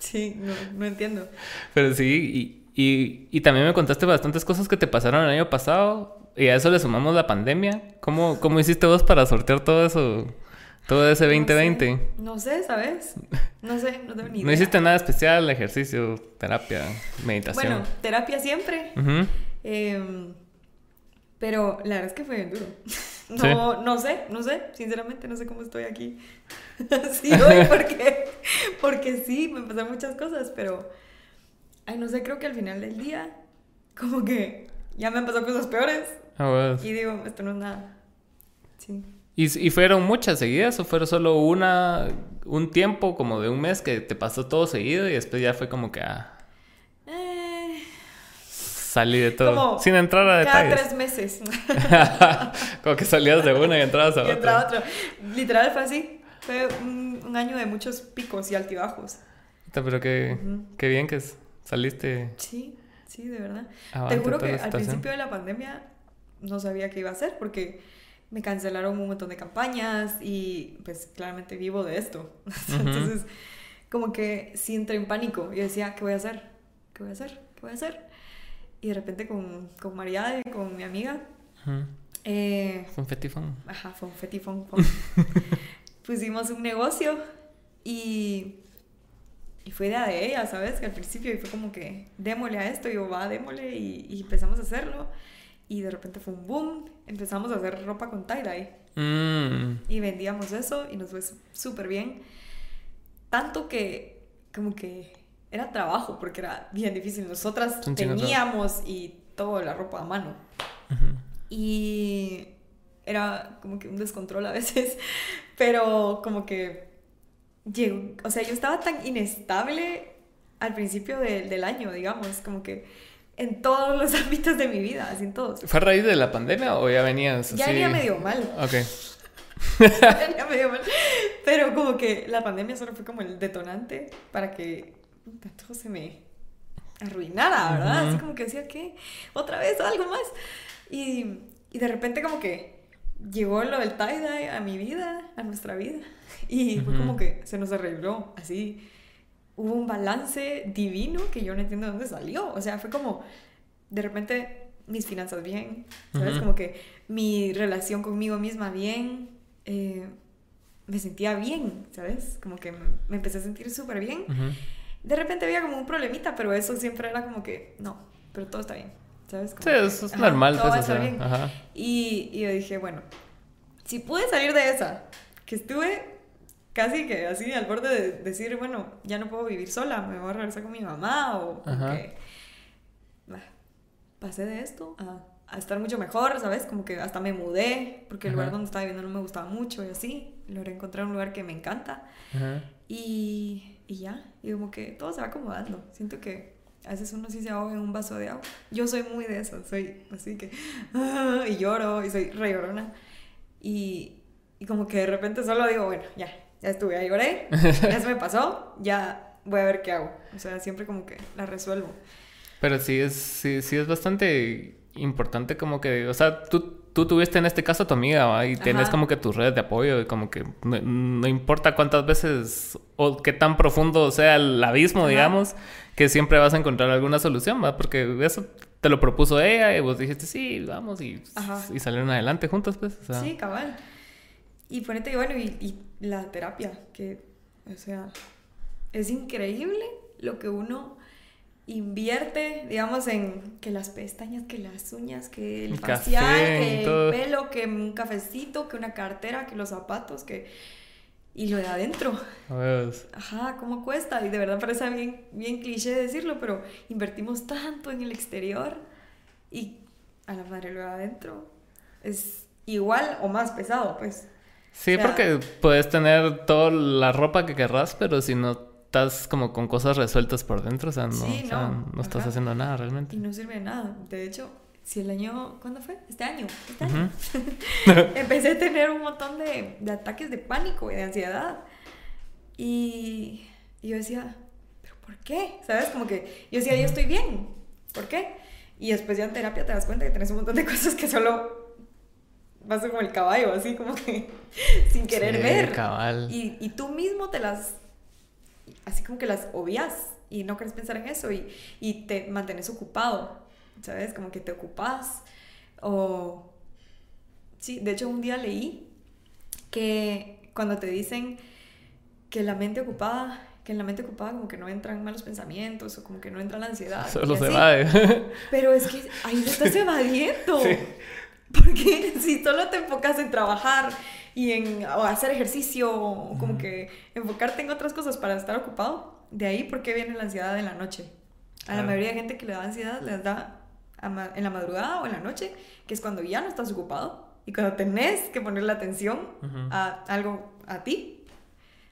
Sí, no, no entiendo. Pero sí, y, y, y, también me contaste bastantes cosas que te pasaron el año pasado. Y a eso le sumamos la pandemia. ¿Cómo, cómo hiciste vos para sortear todo eso? Todo ese 2020. No sé, ¿sabes? No sé, no tengo ni idea. ¿No hiciste nada especial? Ejercicio, terapia, meditación. Bueno, terapia siempre. Em, pero la verdad es que fue bien duro. No, no sé, no sé. Sinceramente, no sé cómo estoy aquí. sí, hoy, porque, porque sí, me pasaron muchas cosas, pero. Ay, no sé, creo que al final del día, como que ya me han pasado cosas peores. Ah, y digo, esto no es nada. Sí. ¿Y, fueron muchas seguidas o fueron solo una, un tiempo como de un mes que te pasó todo seguido y después ya fue como que ah, eh, salí de todo sin entrar a detalles? Cada tres meses. como que salías de una y entrabas a otra. Y entraba a otra. Literal fue así. Fue un, año de muchos picos y altibajos. Pero qué, qué bien que saliste. Sí, sí, de verdad. Te juro que al principio de la pandemia no sabía qué iba a hacer porque me cancelaron un montón de campañas y pues claramente vivo de esto. Entonces, como que sí entré en pánico y decía, ¿qué voy a hacer? ¿Qué voy a hacer? ¿Qué voy a hacer? Y de repente con, con María con mi amiga... Eh, fue un fetifón. Ajá, fue un fetifón. Pusimos un negocio y, y fue idea de ella, ¿sabes? Que al principio y fue como que démosle a esto y yo va, démosle y, y empezamos a hacerlo. Y de repente fue un boom. Empezamos a hacer ropa con tie-dye. Mm. Y vendíamos eso y nos fue súper bien. Tanto que, como que era trabajo, porque era bien difícil. Nosotras teníamos y toda la ropa a mano. Y era como que un descontrol a veces. Pero como que llegó. O sea, yo estaba tan inestable al principio del año, digamos. Como que en todos los ámbitos de mi vida, así en todos. ¿Fue a raíz de la pandemia o ya venías así? Ya venía medio mal. Ok. ya venía medio mal. Pero como que la pandemia solo fue como el detonante para que todo se me arruinara, ¿verdad? Así como que decía, ¿qué? ¿Otra vez algo más? Y, y de repente como que llegó lo del tie-dye a mi vida, a nuestra vida. Y fue como que se nos arregló así hubo un balance divino que yo no entiendo de dónde salió. O sea, fue como, de repente, mis finanzas bien, ¿sabes? Como que mi relación conmigo misma bien, eh, me sentía bien, ¿sabes? Como que me empecé a sentir súper bien. De repente había como un problemita, pero eso siempre era como que, no, pero todo está bien, ¿sabes? sí, eso es normal. Todo pues, bien. Y, y yo dije, bueno, si pude salir de esa, que estuve casi que así al borde de decir, bueno, ya no puedo vivir sola, me voy a regresar con mi mamá o que pasé de esto a, a, estar mucho mejor, ¿sabes? Como que hasta me mudé porque el lugar donde estaba viviendo no me gustaba mucho y así. Logré encontrar un lugar que me encanta y, y ya, y como que todo se va acomodando. Siento que a veces uno sí se ahoga en un vaso de agua. Yo soy muy de eso, soy así que... y lloro y soy re llorona. Y, y como que de repente solo digo, bueno, ya, ya estuve, ahí lloré, ya se me pasó, ya voy a ver qué hago. O sea, siempre como que la resuelvo. Pero sí es, sí, sí es bastante importante como que, o sea, tú tú tuviste en este caso a tu amiga y tienes como que tus redes de apoyo y como que no, importa cuántas veces o qué tan profundo sea el abismo, digamos, que siempre vas a encontrar alguna solución, ¿va? Porque eso te lo propuso ella y vos dijiste, sí, vamos y, y salieron adelante juntos, pues. Sí, cabal. Y ponete, bueno, y, y la terapia, que, o sea, es increíble lo que uno invierte, digamos, en que las pestañas, que las uñas, que el, facial, que el pelo, que un cafecito, que una cartera, que los zapatos, que... Y lo de adentro. Ajá, ¿cómo cuesta? Y de verdad parece bien, bien cliché decirlo, pero invertimos tanto en el exterior y a la madre lo de adentro es igual o más pesado, pues. Sí, porque puedes tener toda la ropa que querrás, pero si no estás como con cosas resueltas por dentro, o sea, no, no, estás haciendo nada realmente. Y no sirve de nada. De hecho, si el año, ¿cuándo fue? Este año, este año. Empecé a tener un montón de, de, ataques de pánico y de ansiedad. Y, yo decía, ¿pero por qué? ¿Sabes? Como que yo decía, yo estoy bien. ¿Por qué? Y después ya en terapia te das cuenta que tienes un montón de cosas que solo vas como el caballo, así como que sin querer ver. Cabal. Y, y tú mismo te las así como que las obvias y no quieres pensar en eso y, y te mantienes ocupado, ¿sabes? Como que te ocupas o... Sí, de hecho un día leí que cuando te dicen que la mente ocupada, que en la mente ocupada como que no entran malos pensamientos o como que no entra la ansiedad. Solo se va. Pero es que ahí te estás evadiendo. Porque si solo te enfocas en trabajar y en hacer ejercicio, o como que enfocarte en otras cosas para estar ocupado, de ahí por qué viene la ansiedad en la noche. A la mayoría de gente que le da ansiedad les da en la madrugada o en la noche, que es cuando ya no estás ocupado y cuando tenés que poner la atención a algo, a ti,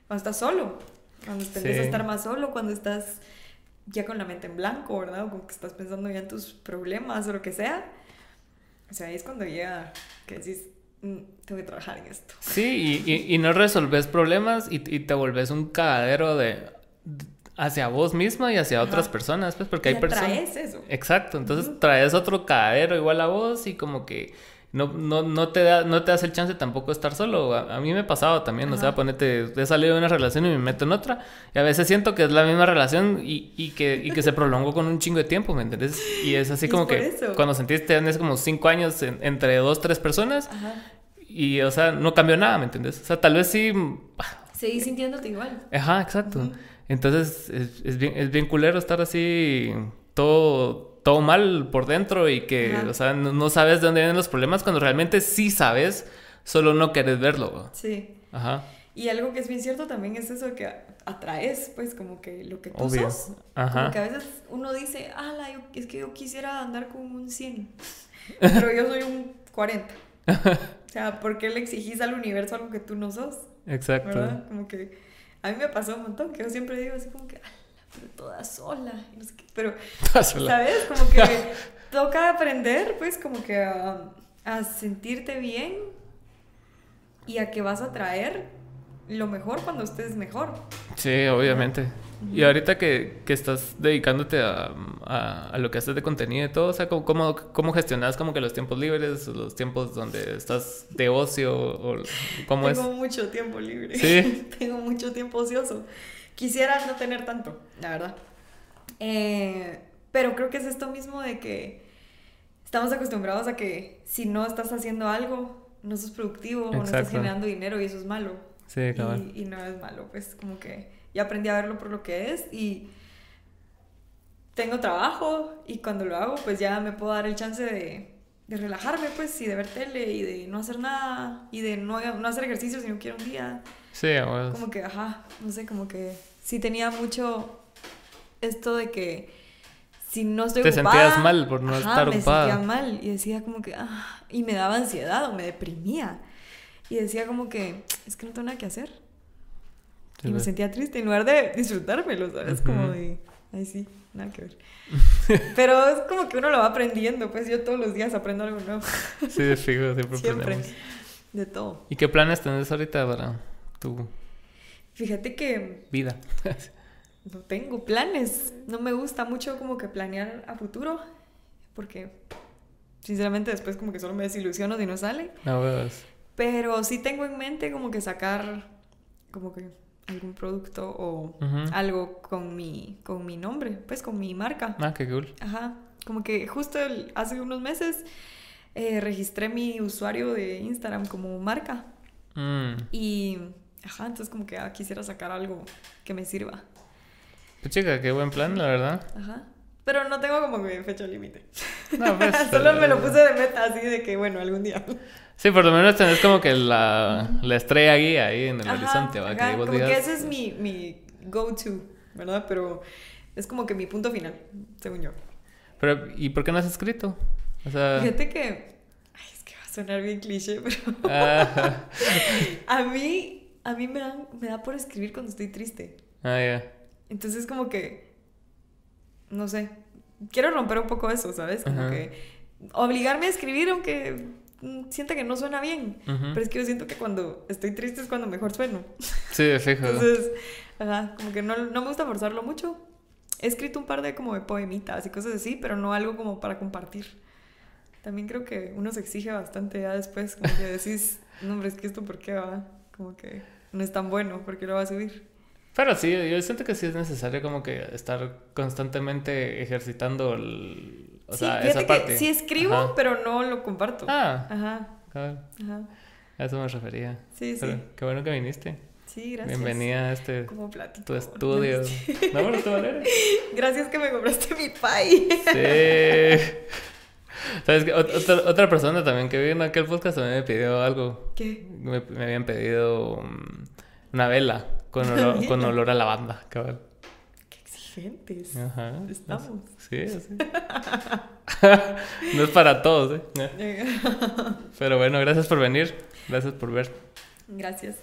cuando estás solo, cuando tenés que estar más solo, cuando estás ya con la mente en blanco, ¿verdad? O como que estás pensando ya en tus problemas o lo que sea. O sea, ahí es cuando llega que decís, Mm, tengo que trabajar en esto. Sí, y, y, no resolves problemas y, y, te volves un cagadero de, hacia vos misma y hacia otras personas, pues porque hay personas... traes eso. Exacto, entonces traes otro cagadero igual a vos y como que no, no, no, te da, no te das el chance tampoco de estar solo. A, mí me ha pasado también, o sea, ponete, he salido de una relación y me meto en otra, y a veces siento que es la misma relación y, y que, y que se prolongó con un chingo de tiempo, ¿me entiendes? Y es así como que cuando sentiste, tienes como cinco años entre dos, tres personas, y, o sea, no cambió nada, ¿me entiendes? O sea, tal vez sí... Seguí sintiéndote igual. Ajá, exacto. Entonces, es, es, bien, es bien culero estar así todo todo mal por dentro y que, o sea, no, sabes de dónde vienen los problemas cuando realmente sí sabes, solo no quieres verlo. Sí. Ajá. Y algo que es bien cierto también es eso que atraes, pues, como que lo que tú sos. Ajá. Como que a veces uno dice, ah, es que yo quisiera andar con un 100, pero yo soy un 40. o sea, ¿por qué le exigís al universo algo que tú no sos? Exacto. ¿Verdad? Como que a mí me pasó un montón, que yo siempre digo así como que, pero toda sola, no sé qué, pero, ¿sabes? Como que toca aprender, pues, como que a, a, sentirte bien y a que vas a traer lo mejor cuando estés mejor. Sí, obviamente. Y ahorita que, que estás dedicándote a, a, lo que haces de contenido y todo, o sea, ¿cómo, cómo, gestionas como que los tiempos libres, los tiempos donde estás de ocio, o cómo es? Tengo mucho tiempo libre. Sí. Tengo mucho tiempo ocioso. Quisiera no tener tanto, la verdad. Eh, pero creo que es esto mismo de que estamos acostumbrados a que si no estás haciendo algo, no sos productivo o no estás generando dinero y eso es malo. Sí, claro. Y, y, no es malo, pues como que ya aprendí a verlo por lo que es y tengo trabajo y cuando lo hago pues ya me puedo dar el chance de, de relajarme pues y de ver tele y de no hacer nada y de no, no hacer ejercicio si no quiero un día Sí, bueno. Como que, ajá, no sé, como que sí tenía mucho esto de que si no estoy Te sentías mal por no estar ocupada. Me sentía mal y decía como que, ah, y me daba ansiedad o me deprimía. Y decía como que, es que no tengo nada que hacer. y me sentía triste en lugar de disfrutármelo, ¿sabes? Como de, ay, sí, nada que ver. Pero es como que uno lo va aprendiendo, pues yo todos los días aprendo algo nuevo. sí, de fijo, siempre, siempre. De todo. ¿Y qué planes tenés ahorita para Fíjate que... Vida. no tengo planes. No me gusta mucho como que planear a futuro porque Sinceramente, después como que solo me desilusiono si no sale. No, pues. Pero sí tengo en mente como que sacar como que algún producto o algo con mi, con mi nombre, pues con mi marca. Ah, qué cool. Ajá. Como que justo hace unos meses eh, registré mi usuario de Instagram como marca. Mm. Y, ajá, entonces como que ah, quisiera sacar algo que me sirva. Pues chica, qué buen plan, la verdad. Ajá. Pero no tengo como que fecha límite. No, pues, Solo me lo puse de meta así de que, bueno, algún día. Sí, por lo menos tenés como que la, la estrella guía ahí en el horizonte. ¿va? que como que ese es mi, mi go-to, ¿verdad? Pero es como que mi punto final, según yo. Pero, ¿y por qué no has escrito? O sea... Fíjate que... Ay, es que va a sonar bien cliché, pero... a mí, a mí me, dan, me da por escribir cuando estoy triste. Ah, ya. Entonces como que... No sé. Quiero romper un poco eso, ¿sabes? Como que... Obligarme a escribir aunque siente que no suena bien. Pero es que yo siento que cuando estoy triste es cuando mejor sueno. Sí, fijo. Entonces, ajá, como que no, no, me gusta forzarlo mucho. He escrito un par de como de poemitas y cosas así, pero no algo como para compartir. También creo que uno se exige bastante ya después, como que decís, no, hombre, es que esto por qué va, como que no es tan bueno, ¿por qué lo va a subir? Pero sí, yo siento que sí es necesario como que estar constantemente ejercitando el, o sea, esa parte. sí escribo, pero no lo comparto. Ah. Ajá. Ajá. A eso me refería. Sí, sí. Qué bueno que viniste. Sí, gracias. Bienvenida a este tu estudio. No, Gracias que me compraste mi pay. Sí. ¿Sabes qué? Otra, otra, persona también que vino en aquel podcast también me pidió algo. ¿Qué? Me, me habían pedido um, una vela con olor, con olor a lavanda, cabrón. Ajá. Estamos. Sí, sí. no es para todos, ¿eh? Pero bueno, gracias por venir. Gracias por ver. Gracias.